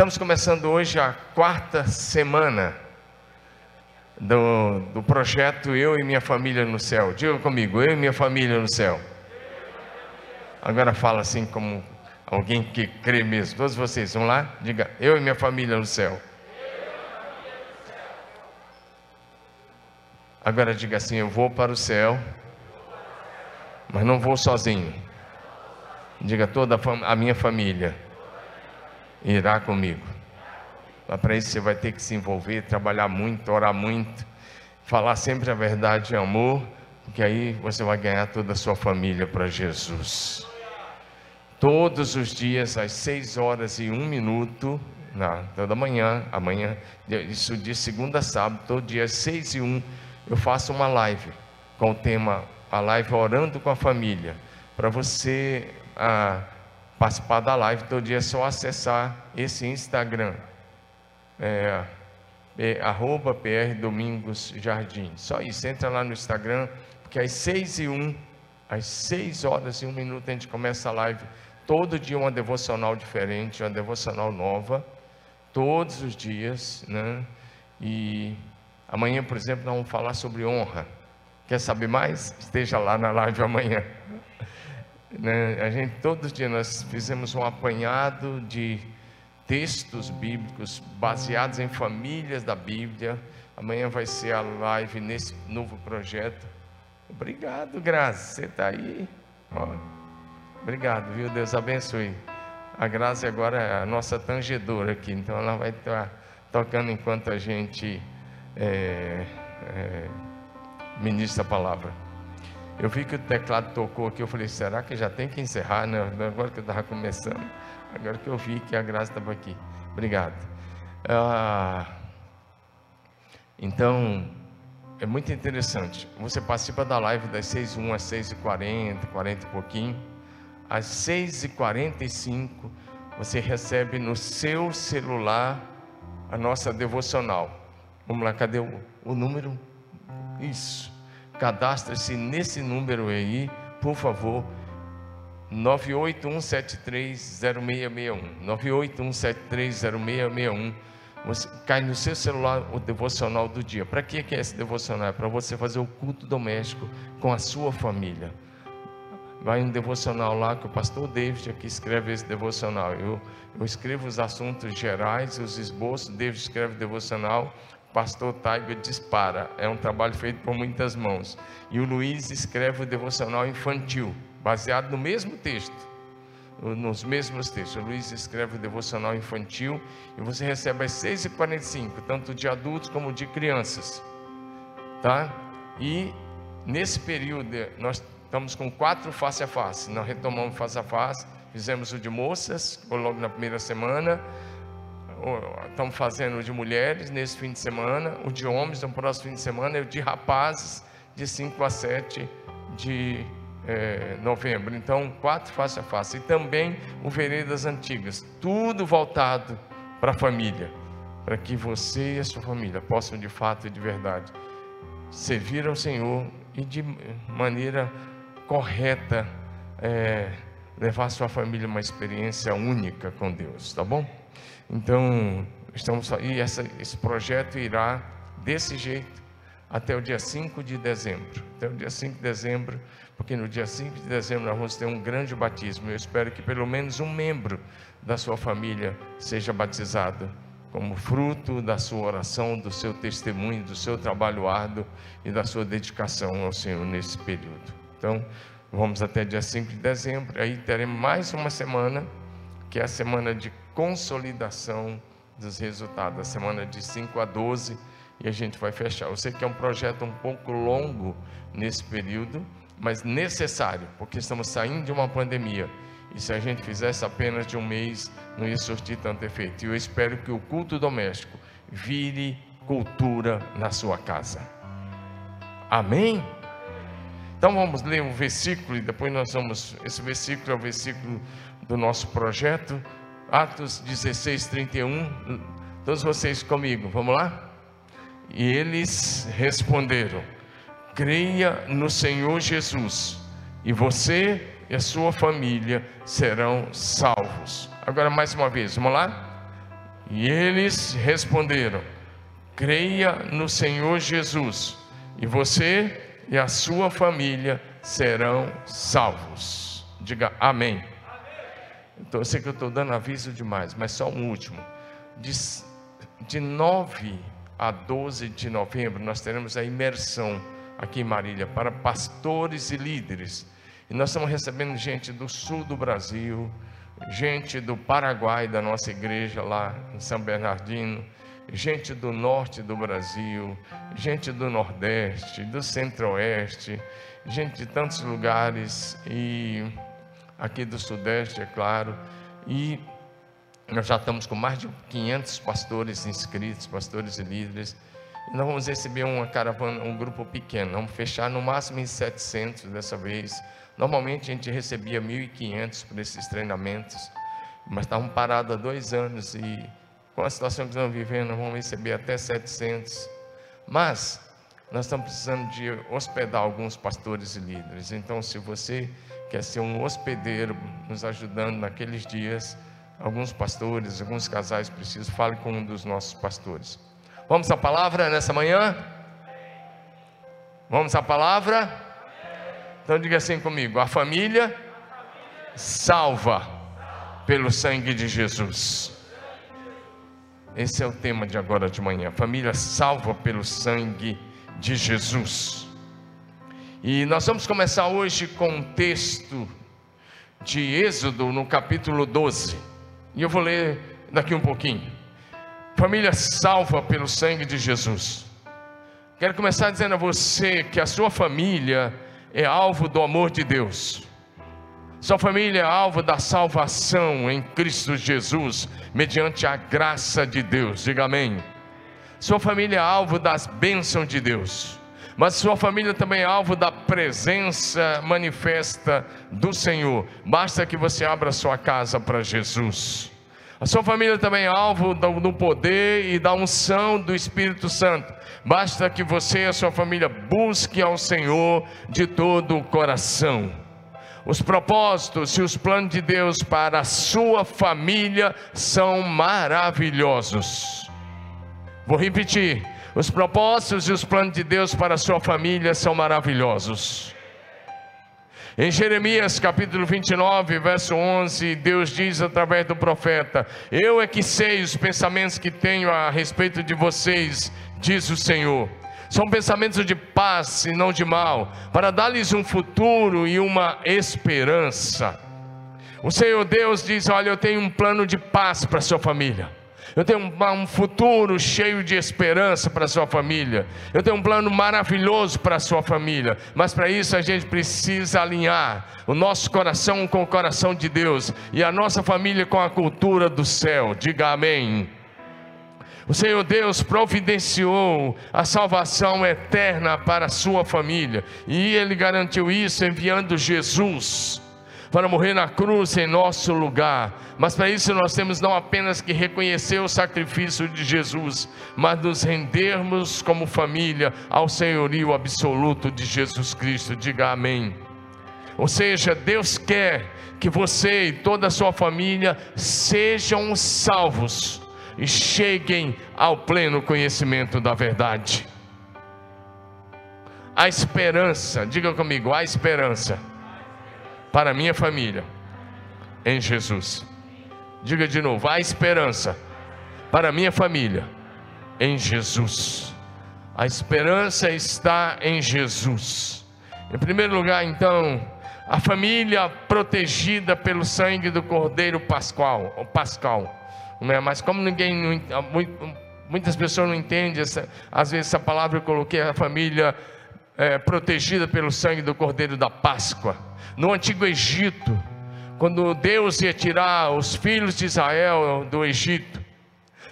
Estamos começando hoje a quarta semana do, do projeto Eu e Minha Família no Céu. Diga comigo, eu e minha família no céu. Agora fala assim como alguém que crê mesmo. Todos vocês, vão lá? Diga, eu e minha família no céu. Agora diga assim: Eu vou para o céu, mas não vou sozinho. Diga toda a minha família irá comigo. Mas para isso você vai ter que se envolver, trabalhar muito, orar muito, falar sempre a verdade em amor, porque aí você vai ganhar toda a sua família para Jesus. Todos os dias, às seis horas e um minuto, na, toda manhã, amanhã, isso de segunda a sábado, todo dia às seis e um, eu faço uma live com o tema a live orando com a família. Para você ah, participar da live todo dia é só acessar esse Instagram. É, é, arroba PR Domingos Jardim. Só isso, entra lá no Instagram, porque às seis e um, às seis horas e um minuto a gente começa a live. Todo dia uma devocional diferente, uma devocional nova, todos os dias, né? E amanhã, por exemplo, nós vamos falar sobre honra. Quer saber mais? Esteja lá na live amanhã. Né? A gente, todos os dias nós fizemos um apanhado de textos bíblicos baseados em famílias da Bíblia. Amanhã vai ser a live nesse novo projeto. Obrigado, Graça. Você está aí? Ó. Obrigado, viu? Deus abençoe. A Graça agora é a nossa tangedora aqui, então ela vai estar tocando enquanto a gente é, é, ministra a palavra. Eu vi que o teclado tocou aqui, eu falei, será que já tem que encerrar? Não, agora que eu estava começando. Agora que eu vi que a graça estava aqui. Obrigado. Ah, então, é muito interessante. Você participa da live das 6 h às 6h40, 40 e pouquinho. Às 6h45, você recebe no seu celular a nossa devocional. Vamos lá, cadê o, o número? Isso. Cadastre-se nesse número aí, por favor. 981730661. 981730661. Você cai no seu celular o devocional do dia. Para que é esse devocional? É para você fazer o culto doméstico com a sua família. Vai um devocional lá que o pastor David aqui escreve esse devocional. Eu, eu escrevo os assuntos gerais, os esboços, David escreve devocional pastor Taigo dispara. É um trabalho feito por muitas mãos. E o Luiz escreve o devocional infantil, baseado no mesmo texto, nos mesmos textos. O Luiz escreve o devocional infantil e você recebe às 6h45, tanto de adultos como de crianças. Tá? E nesse período nós estamos com quatro face a face. Nós retomamos face a face, fizemos o de moças, logo na primeira semana estamos fazendo de mulheres nesse fim de semana, o de homens no próximo fim de semana e o de rapazes de 5 a 7 de é, novembro. Então, quatro face a face. E também o Veredas Antigas. Tudo voltado para a família. Para que você e a sua família possam, de fato e de verdade, servir ao Senhor e de maneira correta é, levar a sua família uma experiência única com Deus. Tá bom? Então, estamos e essa, esse projeto irá desse jeito até o dia 5 de dezembro. Até o dia 5 de dezembro, porque no dia 5 de dezembro nós vamos ter um grande batismo. Eu espero que pelo menos um membro da sua família seja batizado como fruto da sua oração, do seu testemunho, do seu trabalho árduo e da sua dedicação ao Senhor nesse período. Então, vamos até dia 5 de dezembro, aí teremos mais uma semana, que é a semana de consolidação dos resultados, a semana de 5 a 12, e a gente vai fechar. Eu sei que é um projeto um pouco longo nesse período, mas necessário, porque estamos saindo de uma pandemia. E se a gente fizesse apenas de um mês, não ia surtir tanto efeito. E eu espero que o culto doméstico vire cultura na sua casa. Amém? Então vamos ler um versículo e depois nós vamos. Esse versículo é o versículo do nosso projeto. Atos 16, 31. Todos vocês comigo, vamos lá? E eles responderam: creia no Senhor Jesus, e você e a sua família serão salvos. Agora, mais uma vez, vamos lá? E eles responderam: Creia no Senhor Jesus, e você e a sua família serão salvos. Diga amém. Então, eu sei que eu estou dando aviso demais, mas só um último. De, de 9 a 12 de novembro, nós teremos a imersão aqui em Marília para pastores e líderes. E nós estamos recebendo gente do sul do Brasil, gente do Paraguai, da nossa igreja lá em São Bernardino, gente do norte do Brasil, gente do nordeste, do centro-oeste, gente de tantos lugares e aqui do Sudeste, é claro, e nós já estamos com mais de 500 pastores inscritos, pastores e líderes. E nós vamos receber uma caravana, um grupo pequeno, vamos fechar no máximo em 700 dessa vez. Normalmente a gente recebia 1.500 por esses treinamentos, mas estavam parados há dois anos e com a situação que estamos vivendo, vamos receber até 700. Mas nós estamos precisando de hospedar alguns pastores e líderes. Então, se você quer ser um hospedeiro, nos ajudando naqueles dias, alguns pastores, alguns casais precisam, fale com um dos nossos pastores. Vamos à palavra nessa manhã? Vamos à palavra? Então diga assim comigo: a família salva pelo sangue de Jesus. Esse é o tema de agora de manhã. Família salva pelo sangue de Jesus. E nós vamos começar hoje com um texto de Êxodo no capítulo 12. E eu vou ler daqui um pouquinho. Família salva pelo sangue de Jesus. Quero começar dizendo a você que a sua família é alvo do amor de Deus. Sua família é alvo da salvação em Cristo Jesus, mediante a graça de Deus. Diga amém. Sua família é alvo das bênçãos de Deus mas sua família também é alvo da presença manifesta do Senhor. Basta que você abra sua casa para Jesus. A sua família também é alvo do poder e da unção do Espírito Santo. Basta que você e a sua família busquem ao Senhor de todo o coração. Os propósitos e os planos de Deus para a sua família são maravilhosos. Vou repetir os propósitos e os planos de Deus para a sua família são maravilhosos. Em Jeremias capítulo 29, verso 11, Deus diz através do profeta: Eu é que sei os pensamentos que tenho a respeito de vocês, diz o Senhor. São pensamentos de paz e não de mal, para dar-lhes um futuro e uma esperança. O Senhor Deus diz: Olha, eu tenho um plano de paz para a sua família. Eu tenho um, futuro cheio de esperança para a sua família. Eu tenho um plano maravilhoso para a sua família. Mas para isso a gente precisa alinhar o nosso coração com o coração de Deus e a nossa família com a cultura do céu. Diga amém. O Senhor Deus providenciou a salvação eterna para a sua família, e Ele garantiu isso enviando Jesus para morrer na cruz em nosso lugar. Mas para isso nós temos não apenas que reconhecer o sacrifício de Jesus, mas nos rendermos como família ao senhorio absoluto de Jesus Cristo. Diga amém. Ou seja, Deus quer que você e toda a sua família sejam salvos e cheguem ao pleno conhecimento da verdade. A esperança, diga comigo, a esperança para a minha família em Jesus. Diga de novo: há esperança para a minha família em Jesus. A esperança está em Jesus. Em primeiro lugar, então, a família protegida pelo sangue do Cordeiro Pascual, Pascal. Não é? Mas como ninguém, muitas pessoas não entendem, essa, às vezes essa palavra eu coloquei a família é, protegida pelo sangue do Cordeiro da Páscoa. No antigo Egito, quando Deus ia tirar os filhos de Israel do Egito,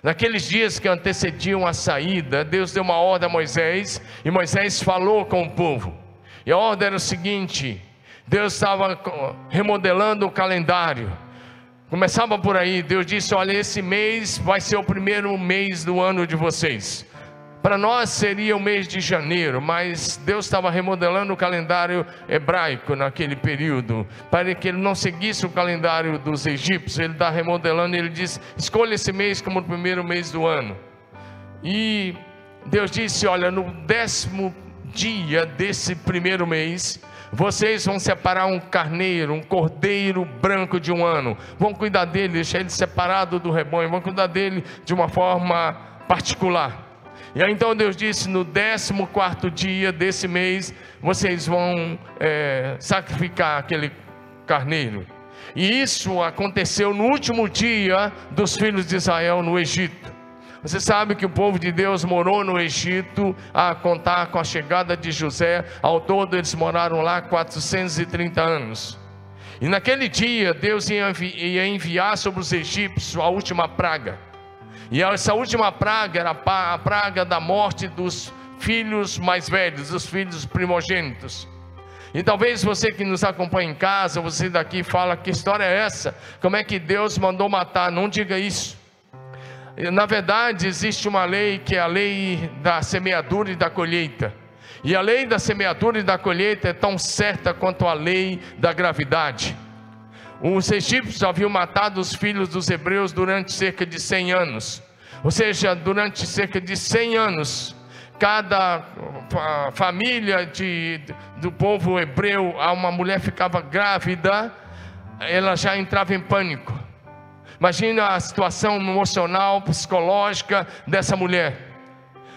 naqueles dias que antecediam a saída, Deus deu uma ordem a Moisés e Moisés falou com o povo. E a ordem era o seguinte: Deus estava remodelando o calendário. Começava por aí, Deus disse: Olha, esse mês vai ser o primeiro mês do ano de vocês. Para nós seria o mês de janeiro, mas Deus estava remodelando o calendário hebraico naquele período, para que ele não seguisse o calendário dos egípcios. Ele está remodelando, ele diz: escolha esse mês como o primeiro mês do ano. E Deus disse: Olha, no décimo dia desse primeiro mês, vocês vão separar um carneiro, um cordeiro branco de um ano. Vão cuidar dele, deixar ele separado do rebanho, vão cuidar dele de uma forma particular. E aí então Deus disse: no 14 dia desse mês, vocês vão é, sacrificar aquele carneiro. E isso aconteceu no último dia dos filhos de Israel no Egito. Você sabe que o povo de Deus morou no Egito, a contar com a chegada de José, ao todo eles moraram lá 430 anos. E naquele dia, Deus ia enviar sobre os egípcios a última praga. E essa última praga era a praga da morte dos filhos mais velhos, dos filhos primogênitos. E talvez você que nos acompanha em casa, você daqui fala: que história é essa? Como é que Deus mandou matar? Não diga isso. Na verdade, existe uma lei que é a lei da semeadura e da colheita. E a lei da semeadura e da colheita é tão certa quanto a lei da gravidade. Os egípcios haviam matado os filhos dos hebreus durante cerca de 100 anos. Ou seja, durante cerca de 100 anos, cada família de, do povo hebreu, uma mulher ficava grávida, ela já entrava em pânico. Imagina a situação emocional, psicológica dessa mulher.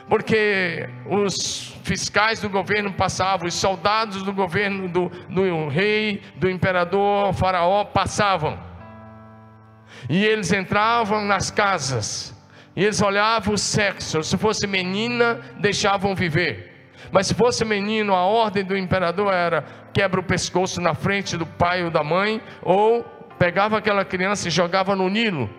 Porque os fiscais do governo passavam, os soldados do governo do, do rei, do imperador, faraó passavam. E eles entravam nas casas. E eles olhavam o sexo. Se fosse menina, deixavam viver. Mas se fosse menino, a ordem do imperador era quebra o pescoço na frente do pai ou da mãe, ou pegava aquela criança e jogava no Nilo.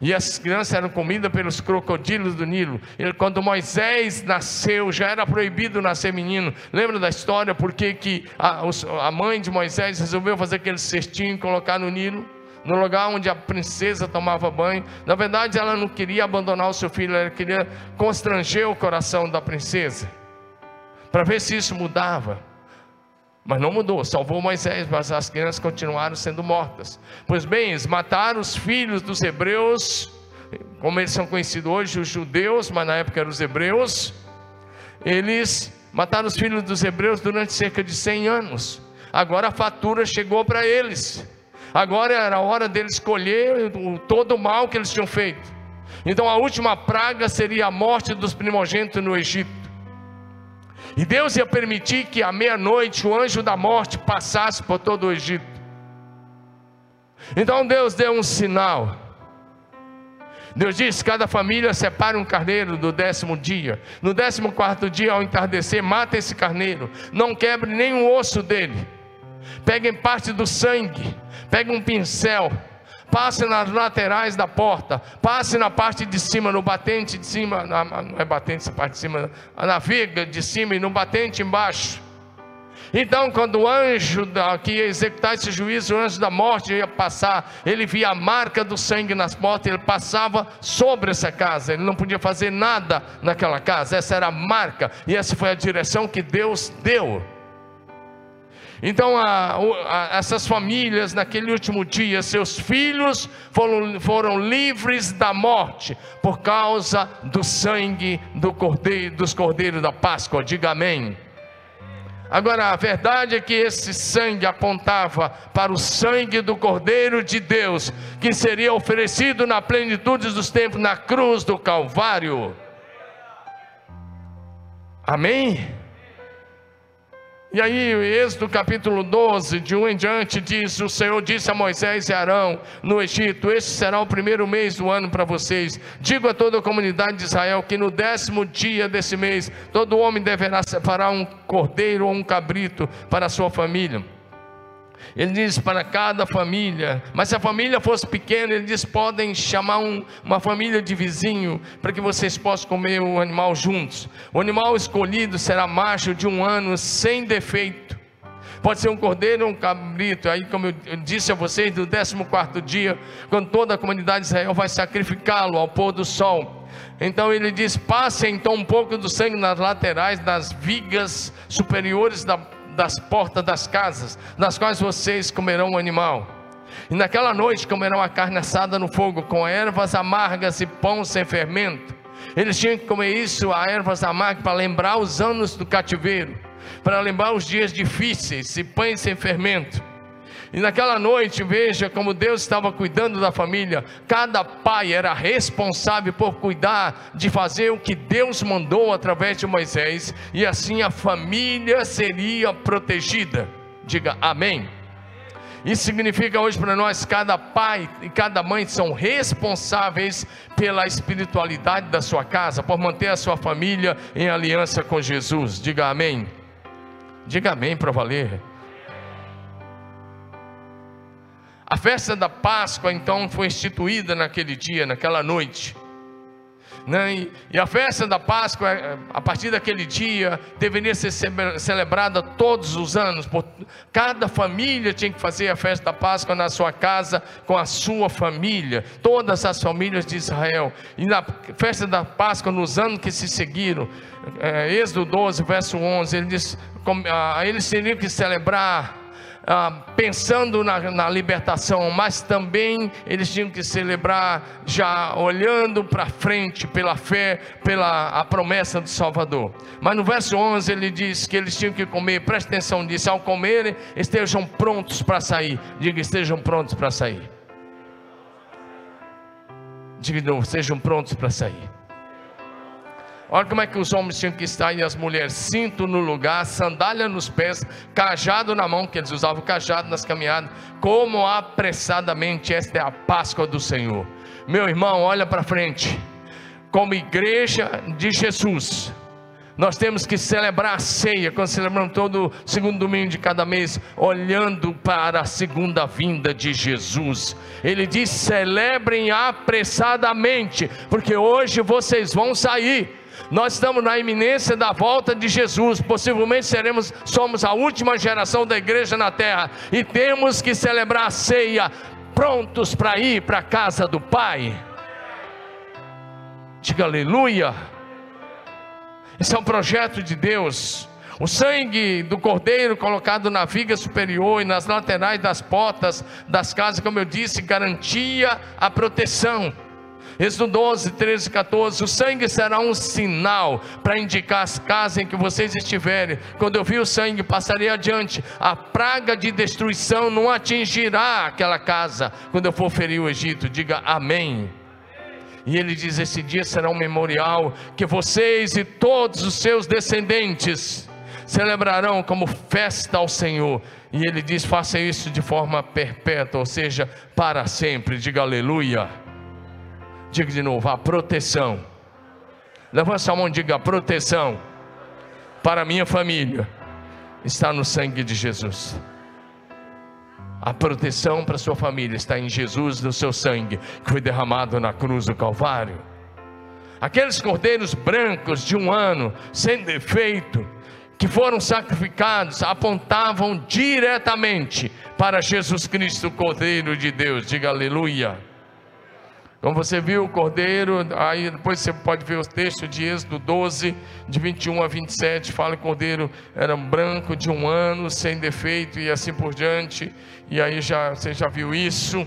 E as crianças eram comidas pelos crocodilos do Nilo. E quando Moisés nasceu, já era proibido nascer menino. Lembra da história? Porque que a, a mãe de Moisés resolveu fazer aquele cestinho e colocar no Nilo? No lugar onde a princesa tomava banho. Na verdade, ela não queria abandonar o seu filho, ela queria constranger o coração da princesa. Para ver se isso mudava. Mas não mudou, salvou Moisés, mas as crianças continuaram sendo mortas. Pois bem, eles mataram os filhos dos hebreus, como eles são conhecidos hoje, os judeus, mas na época eram os hebreus. Eles mataram os filhos dos hebreus durante cerca de 100 anos. Agora a fatura chegou para eles. Agora era a hora deles escolher todo o mal que eles tinham feito. Então a última praga seria a morte dos primogênitos no Egito. E Deus ia permitir que à meia-noite o anjo da morte passasse por todo o Egito. Então Deus deu um sinal. Deus disse: cada família separa um carneiro do décimo dia. No décimo quarto dia, ao entardecer, mata esse carneiro. Não quebre nenhum osso dele. Peguem parte do sangue. Pegue um pincel passe nas laterais da porta, passe na parte de cima, no batente de cima, não é batente essa parte de cima, na viga de cima e no batente embaixo. Então, quando o anjo que ia executar esse juízo, o anjo da morte ia passar, ele via a marca do sangue nas portas, ele passava sobre essa casa, ele não podia fazer nada naquela casa, essa era a marca, e essa foi a direção que Deus deu. Então, a, a, essas famílias, naquele último dia, seus filhos foram, foram livres da morte, por causa do sangue do cordeiro, dos cordeiros da Páscoa. Diga amém. Agora, a verdade é que esse sangue apontava para o sangue do Cordeiro de Deus, que seria oferecido na plenitude dos tempos na cruz do Calvário. Amém? E aí, Êxodo capítulo 12, de um em diante, diz: O Senhor disse a Moisés e Arão no Egito: Este será o primeiro mês do ano para vocês. Digo a toda a comunidade de Israel que no décimo dia desse mês, todo homem deverá separar um cordeiro ou um cabrito para a sua família. Ele diz para cada família, mas se a família fosse pequena, ele diz: podem chamar um, uma família de vizinho para que vocês possam comer o animal juntos. O animal escolhido será macho de um ano sem defeito. Pode ser um cordeiro ou um cabrito. Aí, como eu disse a vocês, no 14 dia, quando toda a comunidade de Israel vai sacrificá-lo ao pôr do sol. Então ele diz: passe então um pouco do sangue nas laterais das vigas superiores da, das portas das casas, nas quais vocês comerão o animal. E naquela noite comerão a carne assada no fogo, com ervas amargas e pão sem fermento. Eles tinham que comer isso, a ervas amargas, para lembrar os anos do cativeiro, para lembrar os dias difíceis e pães sem fermento. E naquela noite, veja como Deus estava cuidando da família. Cada pai era responsável por cuidar de fazer o que Deus mandou através de Moisés, e assim a família seria protegida. Diga amém. Isso significa hoje para nós: cada pai e cada mãe são responsáveis pela espiritualidade da sua casa, por manter a sua família em aliança com Jesus. Diga amém. Diga amém para valer. A festa da Páscoa então foi instituída naquele dia, naquela noite. Né? E a festa da Páscoa, é, a partir daquele dia, deveria ser celebrada todos os anos. Cada família tinha que fazer a festa da Páscoa na sua casa, com a sua família, todas as famílias de Israel. E na festa da Páscoa, nos anos que se seguiram, é, Êxodo 12, verso 11, ele diz: eles teriam que celebrar ah, pensando na, na, libertação, mas também eles tinham que celebrar já olhando para frente pela fé, pela a promessa do Salvador. Mas no verso 11 ele diz que eles tinham que comer, presta atenção nisso, ao comerem estejam prontos para sair. Diga, estejam prontos para sair. Diga de novo, sejam prontos para sair. Olha como é que os homens tinham que estar e as mulheres: cinto no lugar, sandália nos pés, cajado na mão, que eles usavam cajado nas caminhadas, como apressadamente. Esta é a Páscoa do Senhor. Meu irmão, olha para frente. Como igreja de Jesus, nós temos que celebrar a ceia, quando celebramos todo segundo domingo de cada mês, olhando para a segunda vinda de Jesus. Ele diz: celebrem apressadamente, porque hoje vocês vão sair nós estamos na iminência da volta de Jesus. Possivelmente seremos, somos a última geração da igreja na terra e temos que celebrar a ceia prontos para ir para a casa do Pai. Diga aleluia. Esse é um projeto de Deus. O sangue do cordeiro colocado na viga superior e nas laterais das portas das casas, como eu disse, garantia a proteção. Êxodo 12, 13, 14: O sangue será um sinal para indicar as casas em que vocês estiverem. Quando eu vi o sangue, passarei adiante. A praga de destruição não atingirá aquela casa quando eu for ferir o Egito. Diga amém. E ele diz: Esse dia será um memorial que vocês e todos os seus descendentes celebrarão como festa ao Senhor. E ele diz: Faça isso de forma perpétua, ou seja, para sempre. Diga aleluia. Diga de novo, a proteção. Levanta a mão e diga: a proteção para minha família está no sangue de Jesus. A proteção para sua família está em Jesus, no seu sangue, que foi derramado na cruz do Calvário. Aqueles cordeiros brancos de um ano, sem defeito, que foram sacrificados, apontavam diretamente para Jesus Cristo, o Cordeiro de Deus. Diga aleluia. Então você viu o cordeiro, aí depois você pode ver o texto de Êxodo 12, de 21 a 27, fala que o cordeiro era branco de um ano, sem defeito e assim por diante, e aí já, você já viu isso.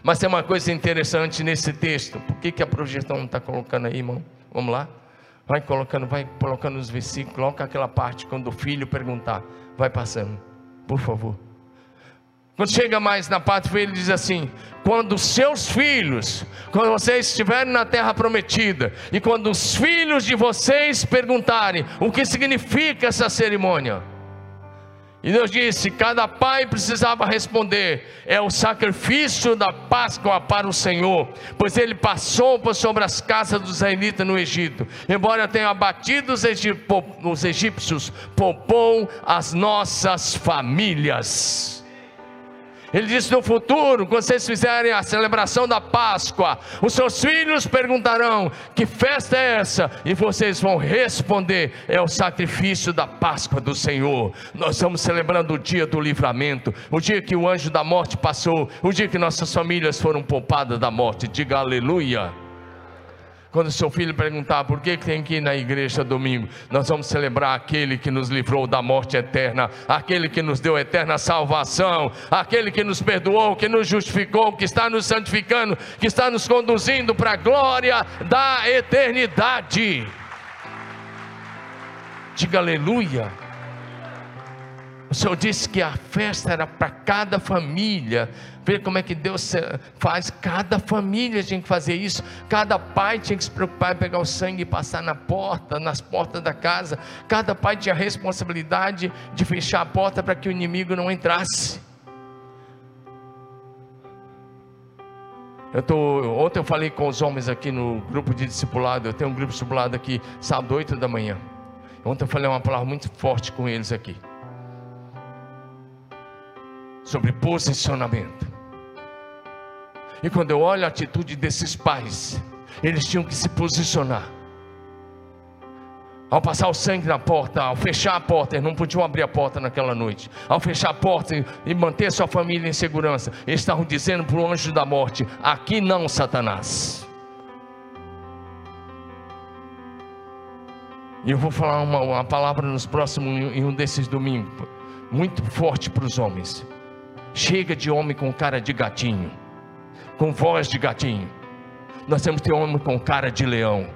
Mas tem uma coisa interessante nesse texto, por que, que a projeção não está colocando aí, irmão? Vamos lá? Vai colocando, vai colocando os versículos, coloca aquela parte quando o filho perguntar, vai passando, por favor. Quando chega mais na parte ele diz assim: quando seus filhos, quando vocês estiverem na terra prometida, e quando os filhos de vocês perguntarem o que significa essa cerimônia, e Deus disse: cada pai precisava responder: é o sacrifício da Páscoa para o Senhor, pois ele passou por sobre as casas dos israelitas no Egito, embora tenha abatido os, egípcios, poupou as nossas famílias. Ele disse: No futuro, quando vocês fizerem a celebração da Páscoa, os seus filhos perguntarão: Que festa é essa? E vocês vão responder: É o sacrifício da Páscoa do Senhor. Nós estamos celebrando o dia do livramento, o dia que o anjo da morte passou, o dia que nossas famílias foram poupadas da morte. Diga aleluia. Quando seu filho perguntar por que tem que ir na igreja domingo, nós vamos celebrar aquele que nos livrou da morte eterna, aquele que nos deu eterna salvação, aquele que nos perdoou, que nos justificou, que está nos santificando, que está nos conduzindo para a glória da eternidade. Diga aleluia. O Senhor disse que a festa era para cada família. Ver como é que Deus faz. Cada família tinha que fazer isso. Cada pai tinha que se preocupar em pegar o sangue e passar na porta, nas portas da casa. Cada pai tinha a responsabilidade de fechar a porta para que o inimigo não entrasse. Eu tô, ontem eu falei com os homens aqui no grupo de discipulado. Eu tenho um grupo de discipulado aqui, sábado, 8 da manhã. Ontem eu falei uma palavra muito forte com eles aqui sobre posicionamento. E quando eu olho a atitude desses pais, eles tinham que se posicionar. Ao passar o sangue na porta, ao fechar a porta, eles não podiam abrir a porta naquela noite. Ao fechar a porta e manter sua família em segurança, eles estavam dizendo para o anjo da morte: Aqui não, Satanás. E eu vou falar uma, uma palavra nos próximos, em um desses domingos, muito forte para os homens. Chega de homem com cara de gatinho, com voz de gatinho. Nós temos que ter homem com cara de leão.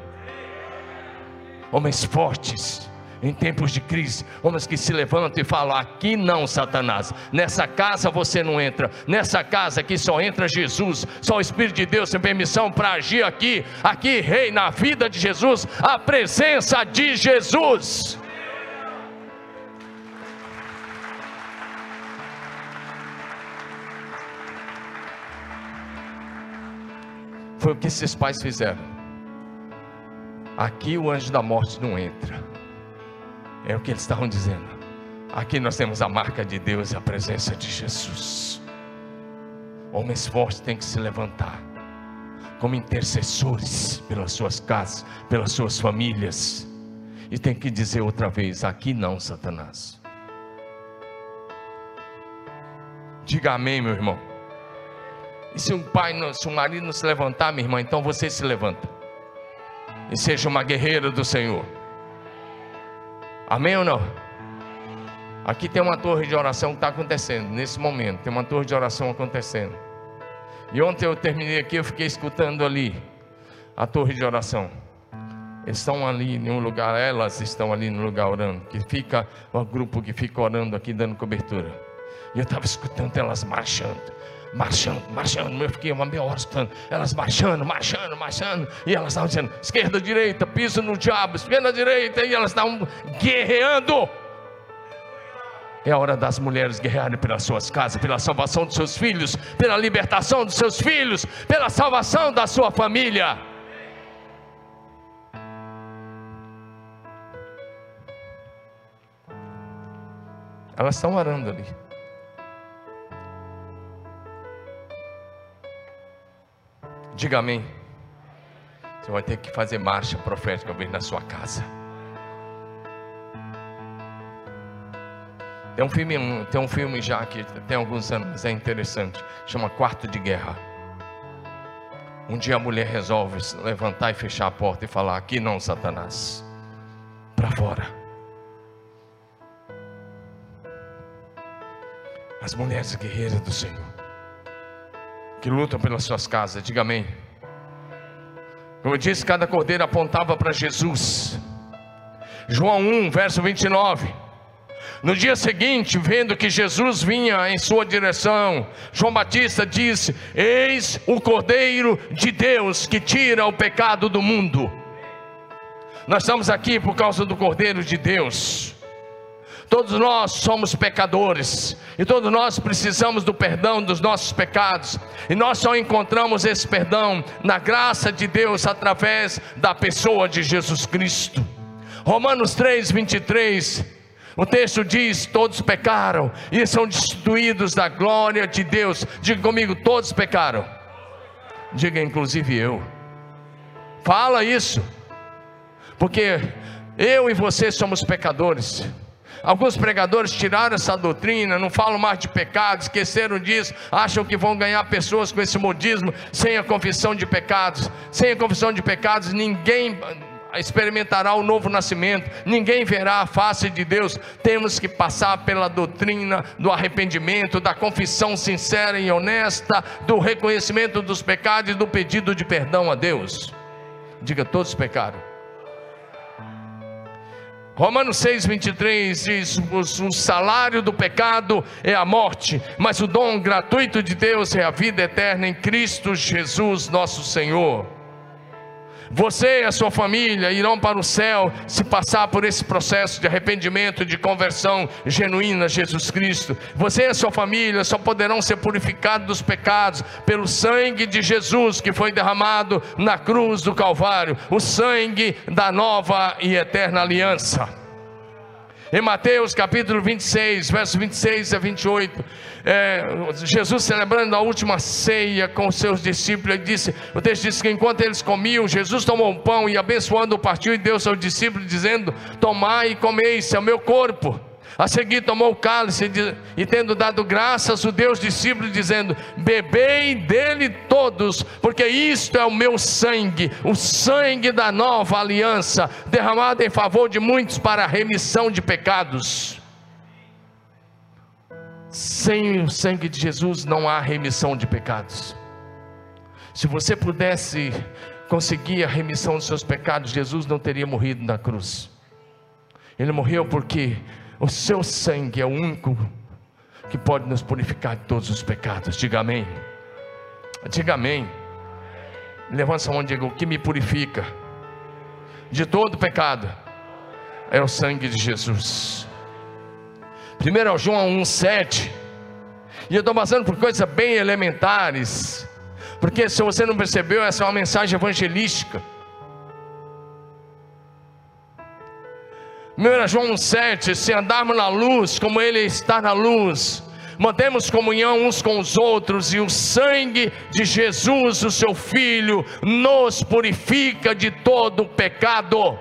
Homens fortes em tempos de crise, homens que se levantam e falam: aqui não, Satanás, nessa casa você não entra, nessa casa aqui só entra Jesus, só o Espírito de Deus tem permissão para agir aqui, aqui reina a vida de Jesus, a presença de Jesus. Foi o que esses pais fizeram. Aqui o anjo da morte não entra. É o que eles estavam dizendo. Aqui nós temos a marca de Deus e a presença de Jesus. Homens fortes têm que se levantar como intercessores pelas suas casas, pelas suas famílias. E tem que dizer outra vez: aqui não, Satanás. Diga amém, meu irmão. E se um pai, se um marido não se levantar, minha irmã, então você se levanta. E seja uma guerreira do Senhor. Amém ou não? Aqui tem uma torre de oração que está acontecendo, nesse momento. Tem uma torre de oração acontecendo. E ontem eu terminei aqui, eu fiquei escutando ali a torre de oração. Eles estão ali em um lugar, elas estão ali no lugar orando. Que fica o grupo que fica orando aqui, dando cobertura. E eu estava escutando elas marchando marchando, marchando. Eu fiquei uma meia hora escutando elas marchando, marchando, marchando. E elas estavam dizendo: esquerda, direita, piso no diabo, esquerda, direita. E elas estavam guerreando. É a hora das mulheres guerrearem pelas suas casas, pela salvação dos seus filhos, pela libertação dos seus filhos, pela salvação da sua família. Elas estão orando ali. Diga amém. Você vai ter que fazer marcha profética bem na sua casa. Tem um filme, tem um filme já que tem alguns anos, mas é interessante. Chama Quarto de Guerra. Um dia a mulher resolve levantar e fechar a porta e falar: Aqui não, Satanás. Para fora. As mulheres guerreiras do Senhor que lutam pelas suas casas. Diga amém. Como eu disse, cada cordeiro apontava para Jesus. João 1, verso 29. No dia seguinte, vendo que Jesus vinha em sua direção, João Batista disse: Eis o Cordeiro de Deus que tira o pecado do mundo. Nós estamos aqui por causa do Cordeiro de Deus. Todos nós somos pecadores e todos nós precisamos do perdão dos nossos pecados, e nós só encontramos esse perdão na graça de Deus através da pessoa de Jesus Cristo. Romanos 3, 23, o texto diz: Todos pecaram e são destituídos da glória de Deus. Diga comigo: todos pecaram. Diga inclusive eu. Fala isso, porque eu e você somos pecadores. Alguns pregadores tiraram essa doutrina, não falam mais de pecado, esqueceram disso, acham que vão ganhar pessoas com esse modismo sem a confissão de pecados. Sem a confissão de pecados, ninguém experimentará o novo nascimento, ninguém verá a face de Deus. Temos que passar pela doutrina do arrependimento, da confissão sincera e honesta, do reconhecimento dos pecados e do pedido de perdão a Deus. Diga: todos pecaram. Romanos 6, 23 diz: o salário do pecado é a morte, mas o dom gratuito de Deus é a vida eterna em Cristo Jesus, nosso Senhor. Você e a sua família irão para o céu se passar por esse processo de arrependimento, de conversão genuína a Jesus Cristo. Você e a sua família só poderão ser purificados dos pecados pelo sangue de Jesus que foi derramado na cruz do Calvário o sangue da nova e eterna aliança. Em Mateus capítulo 26, versos 26 a 28, é, Jesus celebrando a última ceia com os seus discípulos, ele disse: o texto diz que enquanto eles comiam, Jesus tomou um pão e abençoando partiu e deu aos seus discípulos, dizendo: Tomai e comei, isso é o meu corpo. A seguir tomou o cálice e, tendo dado graças, o Deus discípulo, dizendo: Bebei dele todos, porque isto é o meu sangue, o sangue da nova aliança, derramado em favor de muitos para a remissão de pecados. Sem o sangue de Jesus não há remissão de pecados. Se você pudesse conseguir a remissão dos seus pecados, Jesus não teria morrido na cruz. Ele morreu porque o seu sangue é o único que pode nos purificar de todos os pecados. Diga amém. Diga amém. Levanta a mão e diga: O que me purifica de todo pecado é o sangue de Jesus. 1 João 1,7. E eu estou passando por coisas bem elementares. Porque se você não percebeu, essa é uma mensagem evangelística. 1 João 7: se andarmos na luz, como Ele está na luz, mantemos comunhão uns com os outros, e o sangue de Jesus, o Seu Filho, nos purifica de todo pecado.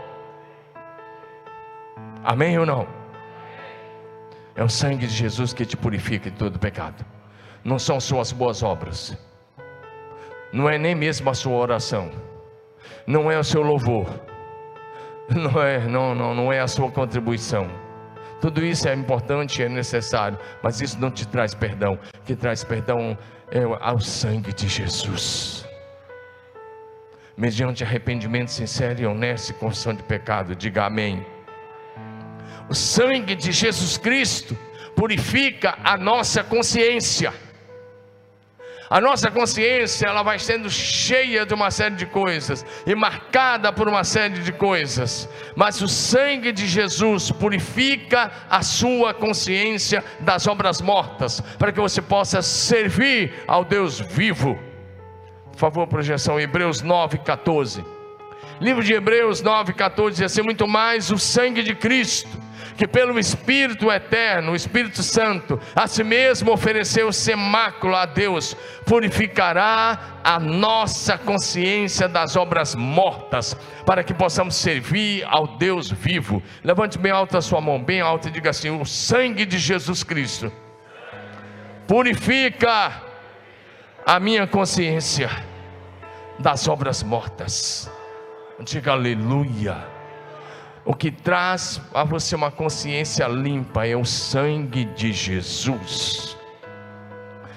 Amém ou não? É o sangue de Jesus que te purifica de todo pecado, não são suas boas obras, não é nem mesmo a sua oração, não é o seu louvor não é, não, não, não é a sua contribuição. Tudo isso é importante, é necessário, mas isso não te traz perdão. O que traz perdão é ao sangue de Jesus. Mediante arrependimento sincero e honesto e confissão de pecado, diga amém. O sangue de Jesus Cristo purifica a nossa consciência. A nossa consciência ela vai sendo cheia de uma série de coisas e marcada por uma série de coisas, mas o sangue de Jesus purifica a sua consciência das obras mortas, para que você possa servir ao Deus vivo. Por favor, projeção Hebreus 9:14. Livro de Hebreus 9:14 diz assim: muito mais o sangue de Cristo que pelo Espírito eterno, o Espírito Santo, a si mesmo ofereceu semáculo a Deus, purificará a nossa consciência das obras mortas, para que possamos servir ao Deus vivo. Levante bem alta a sua mão, bem alta, e diga assim: o sangue de Jesus Cristo purifica a minha consciência das obras mortas. Diga aleluia. O que traz a você uma consciência limpa é o sangue de Jesus.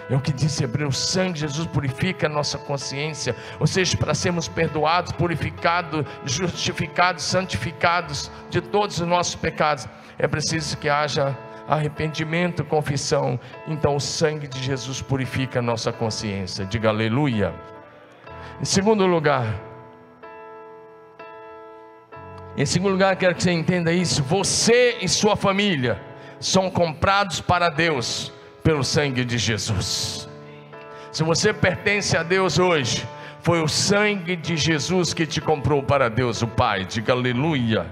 É o que diz Hebreus: o sangue de Jesus purifica a nossa consciência, ou seja, para sermos perdoados, purificados, justificados, santificados de todos os nossos pecados, é preciso que haja arrependimento, confissão. Então, o sangue de Jesus purifica a nossa consciência. Diga aleluia. Em segundo lugar, em segundo lugar, quero que você entenda isso: você e sua família são comprados para Deus pelo sangue de Jesus. Se você pertence a Deus hoje, foi o sangue de Jesus que te comprou para Deus, o Pai. Diga aleluia.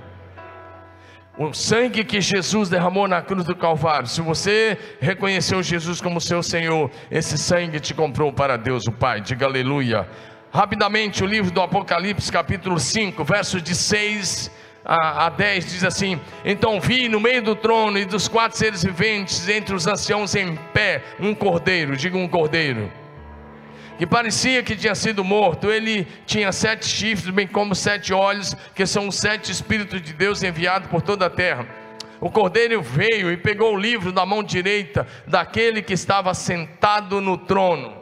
O sangue que Jesus derramou na cruz do Calvário. Se você reconheceu Jesus como seu Senhor, esse sangue te comprou para Deus, o Pai. Diga aleluia. Rapidamente, o livro do Apocalipse, capítulo 5, versos de 6 a, a 10 diz assim: Então vi no meio do trono e dos quatro seres viventes, entre os anciãos em pé, um cordeiro, diga um cordeiro, que parecia que tinha sido morto. Ele tinha sete chifres, bem como sete olhos, que são os sete Espíritos de Deus enviados por toda a terra. O cordeiro veio e pegou o livro da mão direita daquele que estava sentado no trono.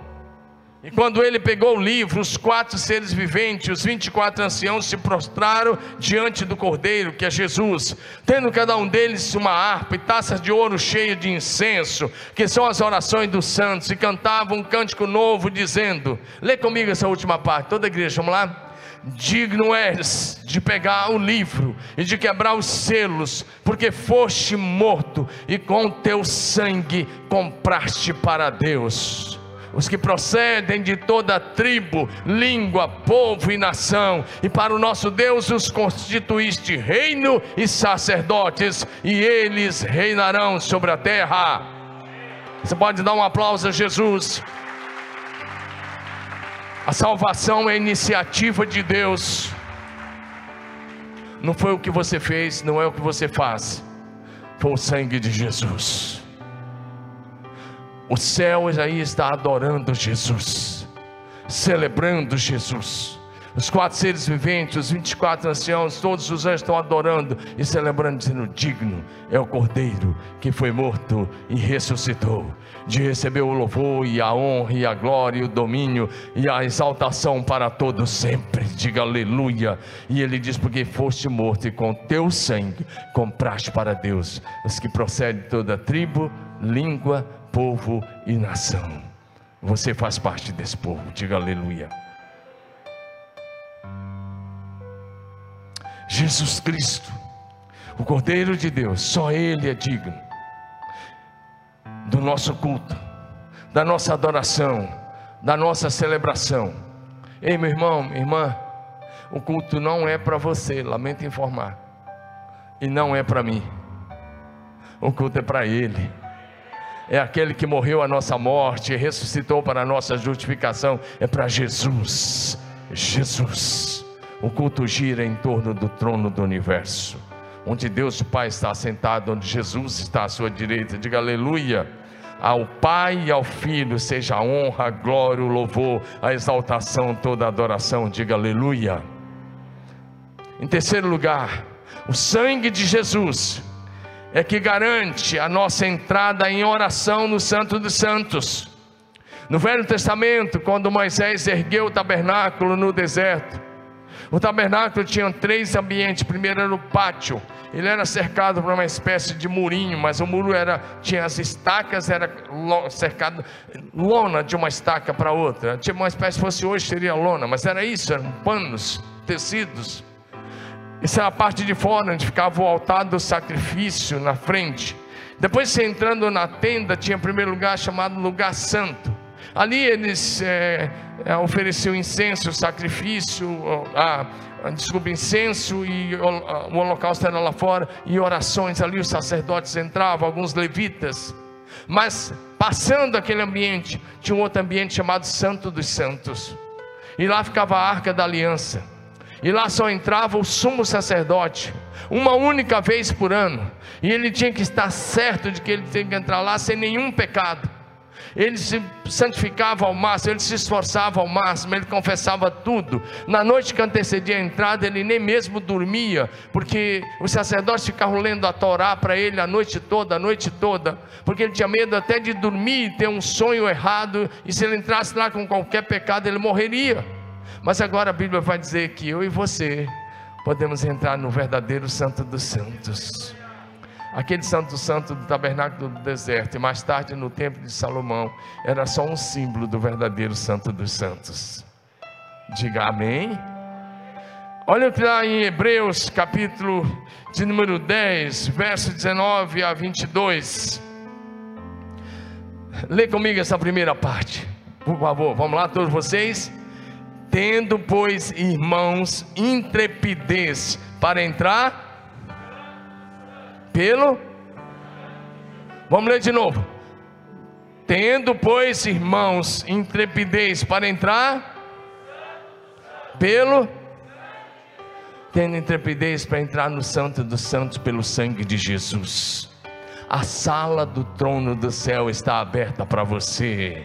E quando ele pegou o livro, os quatro seres viventes, os 24 anciãos se prostraram diante do cordeiro, que é Jesus, tendo cada um deles uma harpa e taças de ouro cheias de incenso, que são as orações dos santos, e cantavam um cântico novo, dizendo: Lê comigo essa última parte, toda a igreja, vamos lá? digno és de pegar o livro e de quebrar os selos, porque foste morto e com teu sangue compraste para Deus os que procedem de toda tribo, língua, povo e nação, e para o nosso Deus os constituíste reino e sacerdotes, e eles reinarão sobre a terra. Você pode dar um aplauso a Jesus. A salvação é iniciativa de Deus. Não foi o que você fez, não é o que você faz. Foi o sangue de Jesus. O céu aí está adorando Jesus, celebrando Jesus. Os quatro seres viventes, os 24 anciãos, todos os anjos estão adorando e celebrando, dizendo: Digno é o Cordeiro que foi morto e ressuscitou, de receber o louvor e a honra e a glória e o domínio e a exaltação para todos sempre. Diga aleluia. E ele diz: Porque foste morto e com teu sangue compraste para Deus os que procedem de toda tribo, língua, povo e nação. Você faz parte desse povo, diga aleluia. Jesus Cristo, o Cordeiro de Deus, só Ele é digno do nosso culto, da nossa adoração, da nossa celebração. Ei, meu irmão, minha irmã, o culto não é para você, lamento informar, e não é para mim, o culto é para Ele é aquele que morreu a nossa morte e ressuscitou para a nossa justificação, é para Jesus. Jesus. O culto gira em torno do trono do universo, onde Deus o Pai está sentado, onde Jesus está à sua direita. Diga aleluia. Ao Pai e ao Filho seja a honra, a glória, o louvor, a exaltação, toda a adoração. Diga aleluia. Em terceiro lugar, o sangue de Jesus é que garante a nossa entrada em oração no Santo dos Santos. No Velho Testamento, quando Moisés ergueu o tabernáculo no deserto, o tabernáculo tinha três ambientes. Primeiro era o pátio. Ele era cercado por uma espécie de murinho, mas o muro era tinha as estacas, era cercado lona de uma estaca para outra. Tinha uma espécie, se fosse hoje seria lona, mas era isso, eram panos, tecidos. Essa é a parte de fora, onde ficava o altar do sacrifício na frente. Depois, você entrando na tenda, tinha primeiro lugar chamado lugar santo. Ali eles é, é, ofereciam incenso, sacrifício, ah, desculpa, incenso e o holocausto era lá fora, e orações ali, os sacerdotes entravam, alguns levitas. Mas passando aquele ambiente, tinha um outro ambiente chamado Santo dos Santos. E lá ficava a arca da aliança e lá só entrava o sumo sacerdote, uma única vez por ano, e ele tinha que estar certo de que ele tinha que entrar lá sem nenhum pecado. Ele se santificava ao máximo, ele se esforçava ao máximo, ele confessava tudo. Na noite que antecedia a entrada, ele nem mesmo dormia, porque os sacerdotes ficavam lendo a Torá para ele a noite toda, a noite toda, porque ele tinha medo até de dormir e ter um sonho errado, e se ele entrasse lá com qualquer pecado, ele morreria. Mas agora a Bíblia vai dizer que eu e você podemos entrar no verdadeiro Santo dos Santos. Aquele Santo Santo do tabernáculo do deserto, e mais tarde no templo de Salomão, era só um símbolo do verdadeiro Santo dos Santos. Diga amém. Olha lá em Hebreus, capítulo de número 10, verso 19 a 22. Lê comigo essa primeira parte, por favor. Vamos lá, todos vocês. Tendo, pois, irmãos, intrepidez para entrar pelo. Vamos ler de novo. Tendo, pois, irmãos, intrepidez para entrar pelo. tendo intrepidez para entrar no Santo dos Santos pelo sangue de Jesus. A sala do trono do céu está aberta para você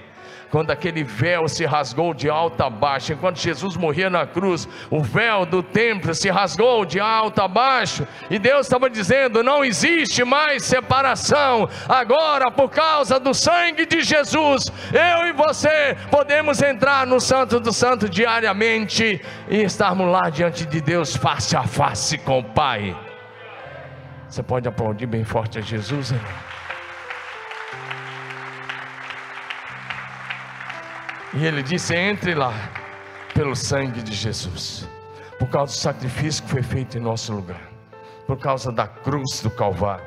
quando aquele véu se rasgou de alta a baixo, enquanto Jesus morria na cruz, o véu do templo se rasgou de alto a baixo, e Deus estava dizendo: não existe mais separação, agora por causa do sangue de Jesus, eu e você podemos entrar no Santo do Santo diariamente e estarmos lá diante de Deus face a face com o Pai. Você pode aplaudir bem forte a Jesus, irmão? E ele disse: entre lá, pelo sangue de Jesus, por causa do sacrifício que foi feito em nosso lugar, por causa da cruz do Calvário,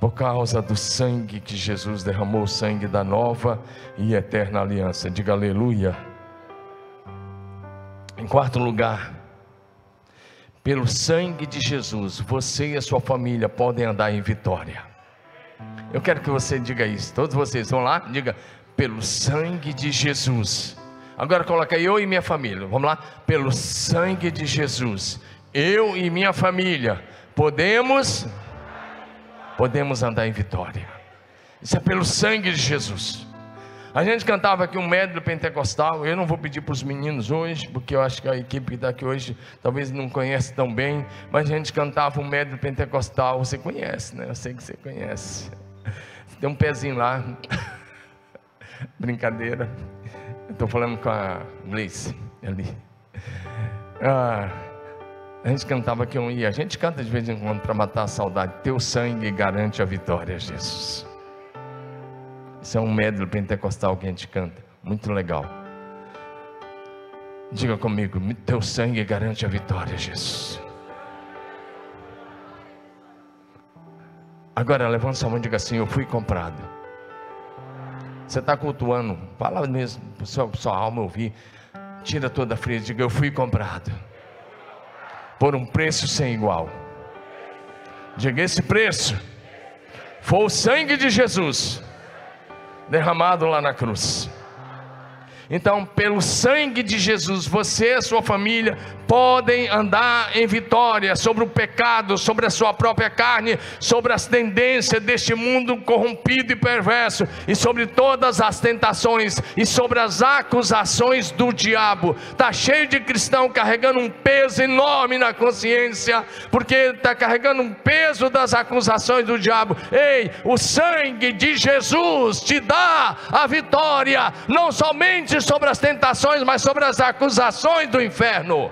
por causa do sangue que Jesus derramou, o sangue da nova e eterna aliança. Diga aleluia. Em quarto lugar, pelo sangue de Jesus, você e a sua família podem andar em vitória. Eu quero que você diga isso. Todos vocês vão lá, diga: pelo sangue de Jesus. Agora coloca eu e minha família. Vamos lá? Pelo sangue de Jesus. Eu e minha família podemos podemos andar em vitória. Isso é pelo sangue de Jesus. A gente cantava aqui um médio pentecostal. Eu não vou pedir para os meninos hoje, porque eu acho que a equipe que está aqui hoje talvez não conhece tão bem. Mas a gente cantava um médio pentecostal. Você conhece, né? Eu sei que você conhece. Tem um pezinho lá. Brincadeira. Estou falando com a Gleice ali. Ah, a gente cantava que um ia. A gente canta de vez em quando para matar a saudade. Teu sangue garante a vitória, Jesus. Isso é um médio pentecostal que a gente canta. Muito legal. Diga comigo: Teu sangue garante a vitória, Jesus. Agora levanta sua mão e diga assim: Eu fui comprado. Você está cultuando, fala mesmo, sua, sua alma ouvir. Tira toda a frieza, diga: Eu fui comprado por um preço sem igual. Diga: Esse preço foi o sangue de Jesus derramado lá na cruz. Então, pelo sangue de Jesus, você e sua família podem andar em vitória sobre o pecado, sobre a sua própria carne, sobre as tendências deste mundo corrompido e perverso, e sobre todas as tentações e sobre as acusações do diabo. Está cheio de cristão carregando um peso enorme na consciência, porque está carregando um peso das acusações do diabo. Ei, o sangue de Jesus te dá a vitória, não somente sobre as tentações, mas sobre as acusações do inferno.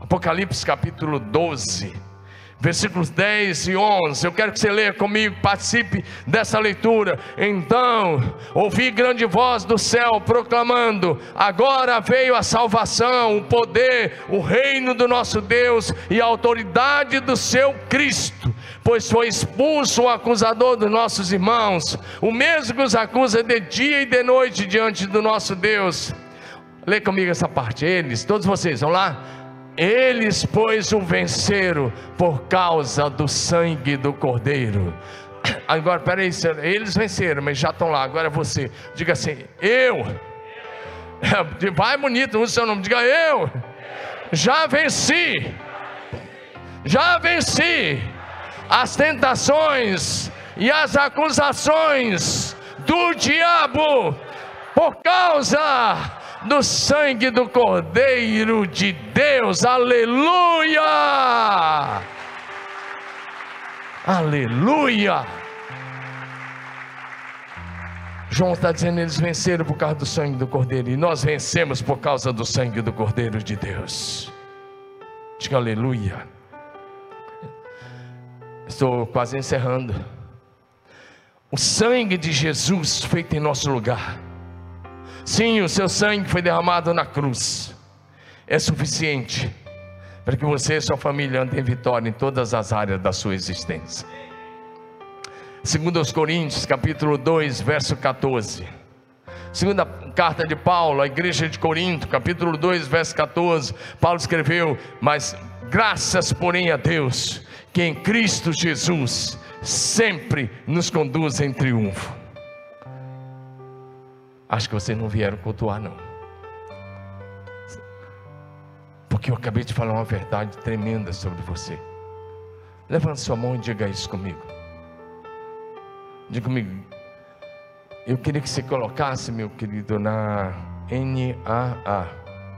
Apocalipse capítulo 12, versículos 10 e 11. Eu quero que você leia comigo, participe dessa leitura. Então, ouvi grande voz do céu proclamando: Agora veio a salvação, o poder, o reino do nosso Deus e a autoridade do seu Cristo pois foi expulso o acusador dos nossos irmãos, o mesmo que os acusa de dia e de noite diante do nosso Deus. Lê comigo essa parte, eles, todos vocês, vão lá? Eles, pois, o venceram por causa do sangue do Cordeiro. Agora, peraí, eles venceram, mas já estão lá. Agora você, diga assim: Eu. Vai bonito, use seu nome, diga eu. Já venci. Já venci as tentações e as acusações do diabo por causa do sangue do Cordeiro de Deus. Aleluia! Aleluia! João está dizendo: eles venceram por causa do sangue do Cordeiro, e nós vencemos por causa do sangue do Cordeiro de Deus. Diga aleluia. Estou quase encerrando. O sangue de Jesus feito em nosso lugar. Sim, o seu sangue foi derramado na cruz. É suficiente para que você e sua família andem em vitória em todas as áreas da sua existência. Segundo aos Coríntios, capítulo 2, verso 14. Segunda carta de Paulo à igreja de Corinto, capítulo 2, verso 14. Paulo escreveu: "Mas graças, porém, a Deus, que em Cristo Jesus sempre nos conduz em triunfo. Acho que vocês não vieram cultuar, não. Porque eu acabei de falar uma verdade tremenda sobre você. Levante sua mão e diga isso comigo. Diga comigo. Eu queria que você colocasse, meu querido, na NAA,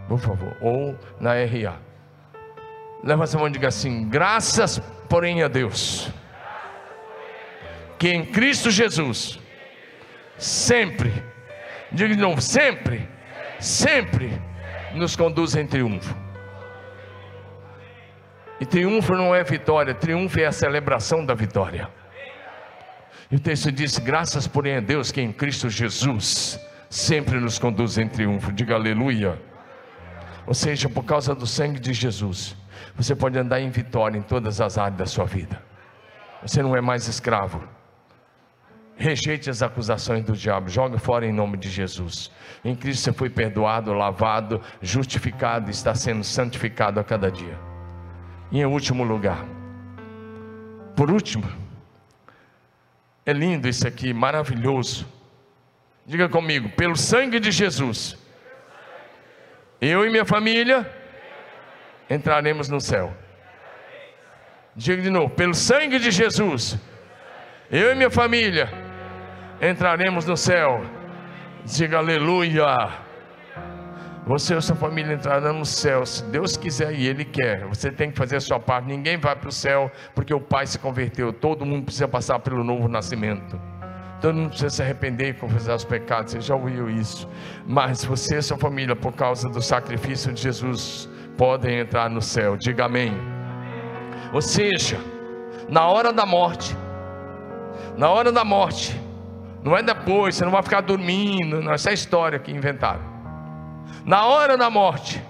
por favor, ou na RA. Levante sua mão e diga assim: graças, porém, a Deus, que em Cristo Jesus, sempre, diga de novo, sempre, sempre nos conduz em triunfo. E triunfo não é vitória, triunfo é a celebração da vitória. E o texto diz: graças, porém, a Deus que em Cristo Jesus sempre nos conduz em triunfo. Diga aleluia. Ou seja, por causa do sangue de Jesus, você pode andar em vitória em todas as áreas da sua vida. Você não é mais escravo. Rejeite as acusações do diabo, jogue fora em nome de Jesus. Em Cristo você foi perdoado, lavado, justificado, está sendo santificado a cada dia. E em último lugar, por último, é lindo isso aqui, maravilhoso. Diga comigo, pelo sangue de Jesus, eu e minha família entraremos no céu. Diga de novo: pelo sangue de Jesus, eu e minha família entraremos no céu. Diga aleluia. Você e sua família entrarão no céu, se Deus quiser e Ele quer. Você tem que fazer a sua parte. Ninguém vai para o céu porque o Pai se converteu. Todo mundo precisa passar pelo novo nascimento. Todo mundo precisa se arrepender e confessar os pecados. Você já ouviu isso? Mas você e sua família, por causa do sacrifício de Jesus, podem entrar no céu. Diga amém. Ou seja, na hora da morte, na hora da morte, não é depois, você não vai ficar dormindo, não, essa é a história que inventaram. Na hora da morte,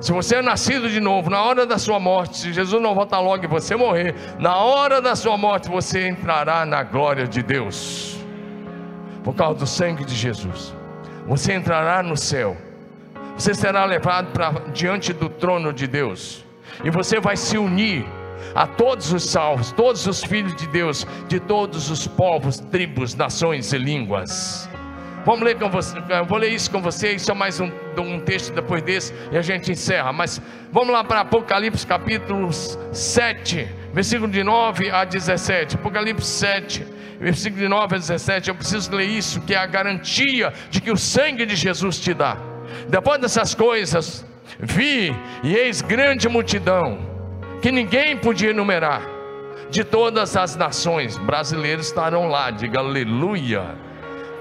se você é nascido de novo, na hora da sua morte, se Jesus não voltar logo e você morrer, na hora da sua morte você entrará na glória de Deus, por causa do sangue de Jesus. Você entrará no céu você será levado para diante do trono de Deus, e você vai se unir a todos os salvos, todos os filhos de Deus, de todos os povos, tribos, nações e línguas. Vamos ler com você, eu vou ler isso com vocês, só mais um, um texto depois desse e a gente encerra. Mas vamos lá para Apocalipse capítulo 7, versículo de 9 a 17. Apocalipse 7, versículo de 9 a 17. Eu preciso ler isso, que é a garantia de que o sangue de Jesus te dá. Depois dessas coisas, vi e eis grande multidão, que ninguém podia enumerar, de todas as nações, brasileiros estarão lá, diga aleluia.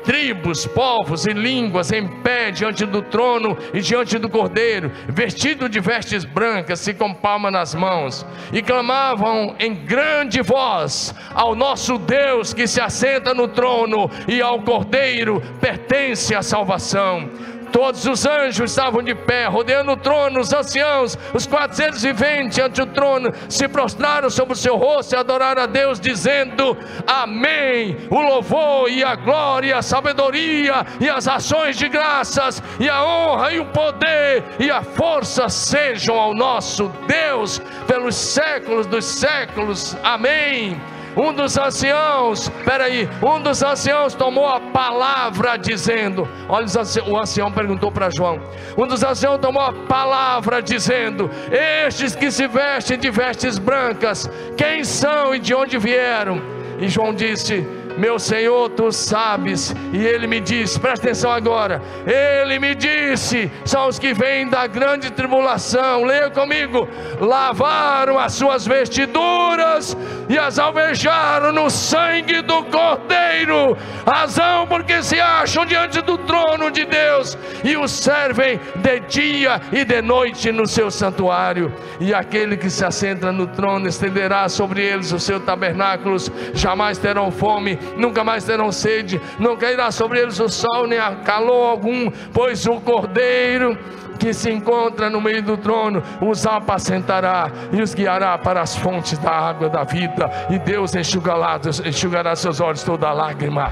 Tribos, povos e línguas em pé diante do trono e diante do cordeiro, vestido de vestes brancas e com palma nas mãos, e clamavam em grande voz ao nosso Deus que se assenta no trono e ao cordeiro pertence a salvação Todos os anjos estavam de pé, rodeando o trono, os anciãos, os 420 ante o trono, se prostraram sobre o seu rosto e adoraram a Deus, dizendo: Amém. O louvor e a glória, a sabedoria e as ações de graças, e a honra e o poder e a força sejam ao nosso Deus pelos séculos dos séculos. Amém. Um dos anciãos, peraí, um dos anciãos tomou a palavra dizendo: Olha, o ancião perguntou para João. Um dos anciãos tomou a palavra dizendo: Estes que se vestem de vestes brancas, quem são e de onde vieram? E João disse: meu Senhor, tu sabes. E ele me disse, presta atenção agora. Ele me disse: são os que vêm da grande tribulação. Leia comigo: lavaram as suas vestiduras e as alvejaram no sangue do Cordeiro. Razão porque se acham diante do trono de Deus e o servem de dia e de noite no seu santuário. E aquele que se assenta no trono estenderá sobre eles os seus tabernáculos, jamais terão fome nunca mais terão sede, não cairá sobre eles o sol nem a calor algum, pois o cordeiro que se encontra no meio do trono os apacentará e os guiará para as fontes da água da vida, e Deus enxugará, enxugará seus olhos toda lágrima.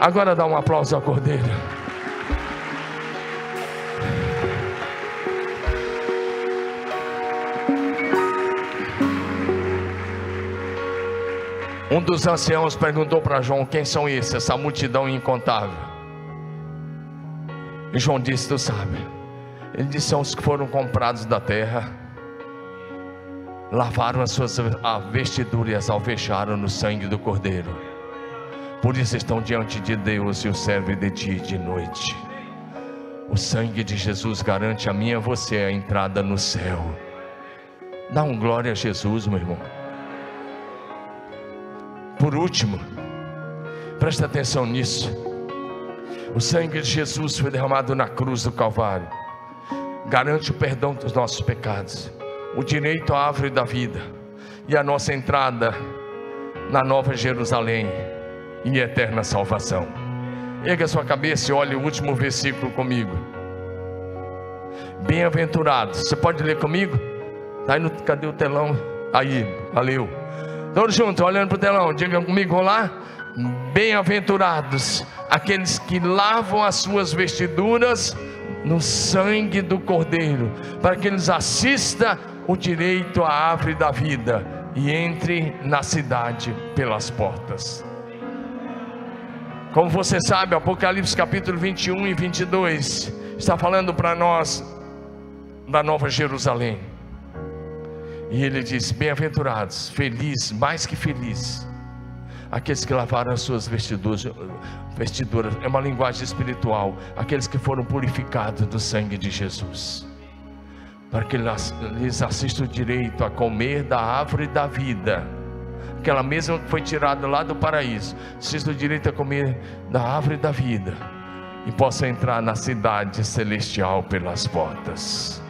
Agora dá um aplauso ao cordeiro. Um dos anciãos perguntou para João: Quem são esses, essa multidão incontável? E João disse: Tu sabe. Ele disse aos que foram comprados da terra, lavaram as suas vestiduras e as alvejaram no sangue do Cordeiro. Por isso estão diante de Deus e o servem de dia e de noite. O sangue de Jesus garante a mim e a você a entrada no céu. Dá um glória a Jesus, meu irmão. Por último, presta atenção nisso. O sangue de Jesus foi derramado na cruz do Calvário. Garante o perdão dos nossos pecados, o direito à árvore da vida e a nossa entrada na Nova Jerusalém e eterna salvação. Erga sua cabeça e olhe o último versículo comigo. Bem-aventurados. Você pode ler comigo? Tá aí no, cadê o telão? Aí, valeu. Todos juntos, olhando para o telão, diga comigo, vamos lá. Bem-aventurados aqueles que lavam as suas vestiduras no sangue do Cordeiro, para que eles assista o direito à árvore da vida e entre na cidade pelas portas. Como você sabe, Apocalipse capítulo 21 e 22 está falando para nós da Nova Jerusalém. E ele diz: Bem-aventurados, felizes, mais que felizes, aqueles que lavaram as suas vestiduras, vestiduras, é uma linguagem espiritual, aqueles que foram purificados do sangue de Jesus, para que lhes assista o direito a comer da árvore da vida. Aquela mesma que foi tirada lá do paraíso, seja o direito a comer da árvore da vida. E possa entrar na cidade celestial pelas portas.